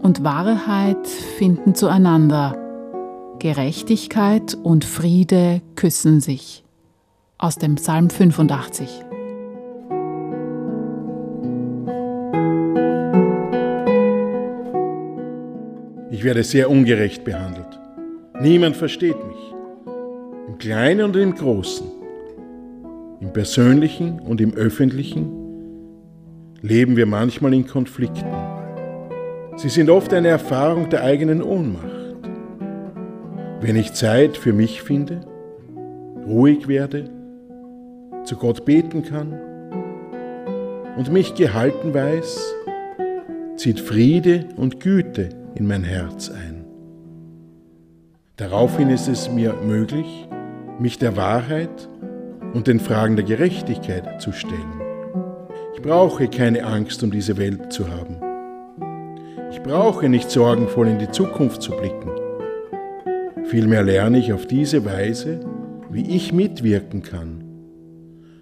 und Wahrheit finden zueinander. Gerechtigkeit und Friede küssen sich. Aus dem Psalm 85. Ich werde sehr ungerecht behandelt. Niemand versteht mich. Im Kleinen und im Großen, im Persönlichen und im Öffentlichen leben wir manchmal in Konflikten. Sie sind oft eine Erfahrung der eigenen Ohnmacht. Wenn ich Zeit für mich finde, ruhig werde, zu Gott beten kann und mich gehalten weiß, zieht Friede und Güte in mein Herz ein. Daraufhin ist es mir möglich, mich der Wahrheit und den Fragen der Gerechtigkeit zu stellen. Ich brauche keine Angst, um diese Welt zu haben. Ich brauche nicht sorgenvoll in die Zukunft zu blicken. Vielmehr lerne ich auf diese Weise, wie ich mitwirken kann,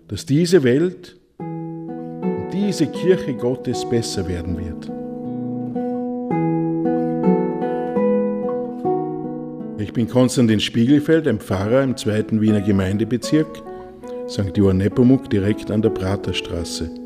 dass diese Welt und diese Kirche Gottes besser werden wird. Ich bin Konstantin Spiegelfeld, ein Pfarrer im zweiten Wiener Gemeindebezirk, St. Johann Nepomuk, direkt an der Praterstraße.